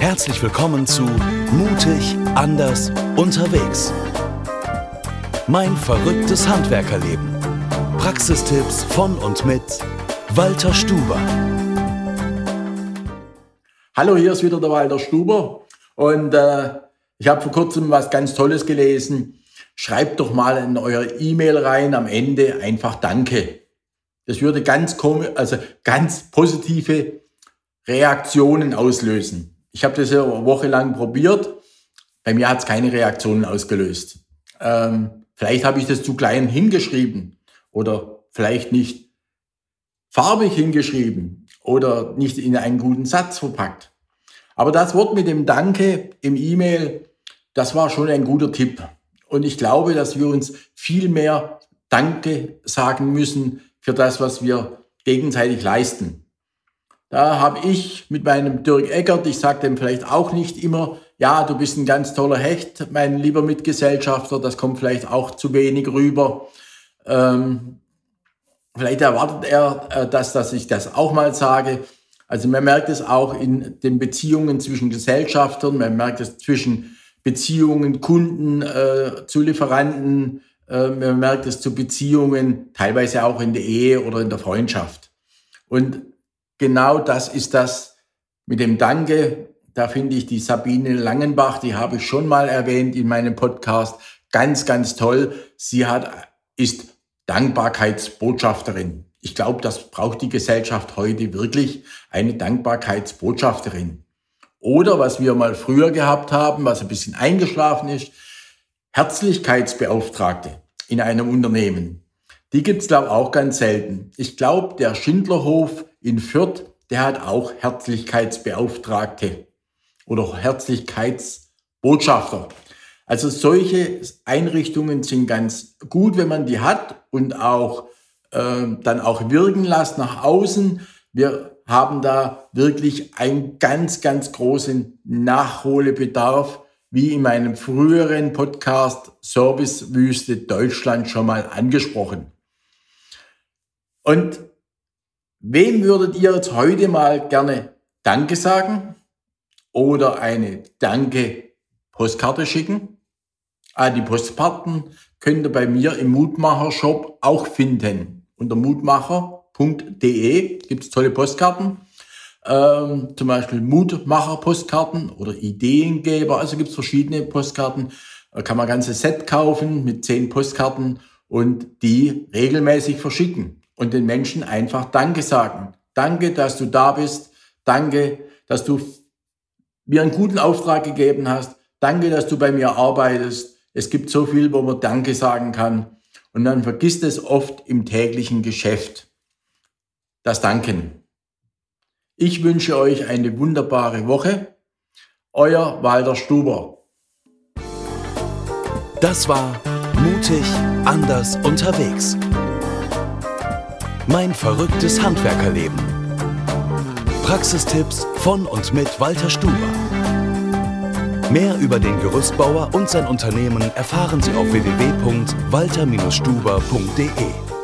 Herzlich willkommen zu Mutig, anders, unterwegs. Mein verrücktes Handwerkerleben. Praxistipps von und mit Walter Stuber. Hallo, hier ist wieder der Walter Stuber und äh, ich habe vor kurzem was ganz Tolles gelesen. Schreibt doch mal in euer E-Mail rein am Ende einfach Danke. Das würde ganz, also ganz positive Reaktionen auslösen. Ich habe das ja eine Woche lang probiert. Bei mir hat es keine Reaktionen ausgelöst. Ähm, vielleicht habe ich das zu klein hingeschrieben oder vielleicht nicht farbig hingeschrieben oder nicht in einen guten Satz verpackt. Aber das Wort mit dem Danke im E-Mail, das war schon ein guter Tipp. Und ich glaube, dass wir uns viel mehr Danke sagen müssen für das, was wir gegenseitig leisten. Da habe ich mit meinem Dirk Eckert, ich sage dem vielleicht auch nicht immer, ja, du bist ein ganz toller Hecht, mein lieber Mitgesellschafter, das kommt vielleicht auch zu wenig rüber. Ähm, vielleicht erwartet er, äh, dass, dass ich das auch mal sage. Also man merkt es auch in den Beziehungen zwischen Gesellschaftern, man merkt es zwischen Beziehungen Kunden äh, zu Lieferanten, äh, man merkt es zu Beziehungen, teilweise auch in der Ehe oder in der Freundschaft. Und genau das ist das mit dem Danke. Da finde ich die Sabine Langenbach, die habe ich schon mal erwähnt in meinem Podcast, ganz, ganz toll. Sie hat, ist Dankbarkeitsbotschafterin. Ich glaube, das braucht die Gesellschaft heute wirklich, eine Dankbarkeitsbotschafterin. Oder was wir mal früher gehabt haben, was ein bisschen eingeschlafen ist, Herzlichkeitsbeauftragte in einem Unternehmen. Die gibt's glaube ich, auch ganz selten. Ich glaube, der Schindlerhof in Fürth, der hat auch Herzlichkeitsbeauftragte oder Herzlichkeitsbotschafter. Also solche Einrichtungen sind ganz gut, wenn man die hat und auch äh, dann auch wirken lässt nach außen. Wir haben da wirklich einen ganz, ganz großen Nachholbedarf, wie in meinem früheren Podcast Servicewüste Deutschland schon mal angesprochen. Und Wem würdet ihr jetzt heute mal gerne Danke sagen oder eine Danke-Postkarte schicken? Ah, die Postkarten könnt ihr bei mir im Mutmacher-Shop auch finden. Unter mutmacher.de gibt es tolle Postkarten. Ähm, zum Beispiel Mutmacher-Postkarten oder Ideengeber. Also gibt es verschiedene Postkarten. Da kann man ein ganzes Set kaufen mit zehn Postkarten und die regelmäßig verschicken und den Menschen einfach Danke sagen. Danke, dass du da bist. Danke, dass du mir einen guten Auftrag gegeben hast. Danke, dass du bei mir arbeitest. Es gibt so viel, wo man Danke sagen kann. Und dann vergisst es oft im täglichen Geschäft. Das Danken. Ich wünsche euch eine wunderbare Woche. Euer Walter Stuber. Das war Mutig, anders unterwegs. Mein verrücktes Handwerkerleben. Praxistipps von und mit Walter Stuber. Mehr über den Gerüstbauer und sein Unternehmen erfahren Sie auf www.walter-stuber.de.